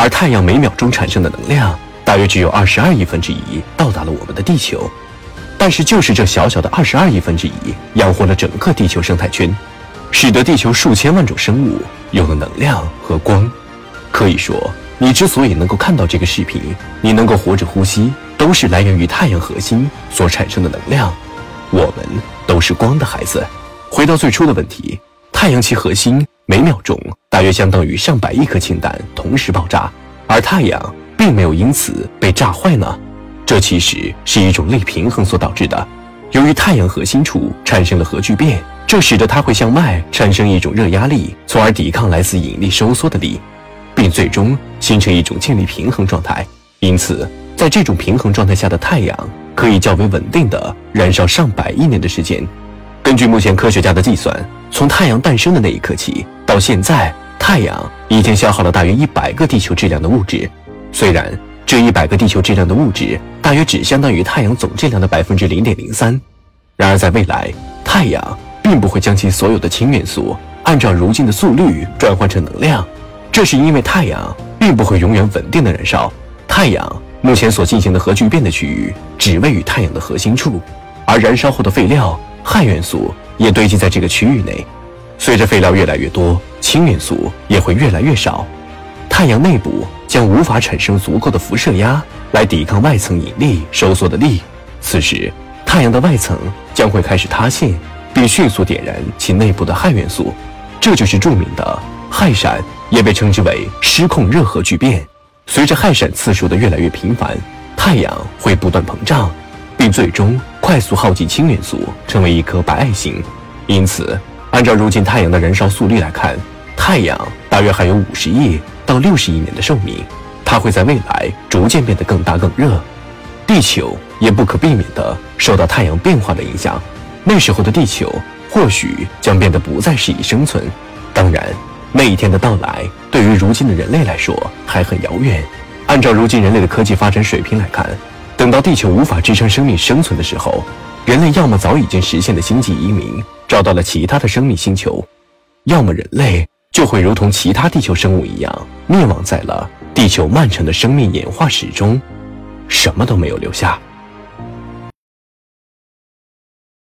而太阳每秒钟产生的能量大约只有二十二亿分之一到达了我们的地球。但是，就是这小小的二十二亿分之一，养活了整个地球生态圈，使得地球数千万种生物有了能量和光。可以说，你之所以能够看到这个视频，你能够活着呼吸，都是来源于太阳核心所产生的能量。我们都是光的孩子。回到最初的问题，太阳其核心每秒钟大约相当于上百亿颗氢弹同时爆炸，而太阳并没有因此被炸坏呢？这其实是一种类平衡所导致的。由于太阳核心处产生了核聚变，这使得它会向外产生一种热压力，从而抵抗来自引力收缩的力，并最终形成一种建立平衡状态。因此，在这种平衡状态下的太阳可以较为稳定的燃烧上百亿年的时间。根据目前科学家的计算，从太阳诞生的那一刻起到现在，太阳已经消耗了大约一百个地球质量的物质。虽然，这一百个地球质量的物质大约只相当于太阳总质量的百分之零点零三，然而在未来，太阳并不会将其所有的氢元素按照如今的速率转换成能量，这是因为太阳并不会永远稳定的燃烧。太阳目前所进行的核聚变的区域只位于太阳的核心处，而燃烧后的废料氦元素也堆积在这个区域内。随着废料越来越多，氢元素也会越来越少。太阳内部将无法产生足够的辐射压来抵抗外层引力收缩的力，此时太阳的外层将会开始塌陷，并迅速点燃其内部的氦元素，这就是著名的氦闪，也被称之为失控热核聚变。随着氦闪次数的越来越频繁，太阳会不断膨胀，并最终快速耗尽氢元素，成为一颗白矮星。因此，按照如今太阳的燃烧速率来看，太阳大约还有五十亿。到六十亿年的寿命，它会在未来逐渐变得更大更热，地球也不可避免地受到太阳变化的影响。那时候的地球或许将变得不再适宜生存。当然，那一天的到来对于如今的人类来说还很遥远。按照如今人类的科技发展水平来看，等到地球无法支撑生命生存的时候，人类要么早已经实现了星际移民，找到了其他的生命星球，要么人类。就会如同其他地球生物一样灭亡在了地球漫长的生命演化史中，什么都没有留下。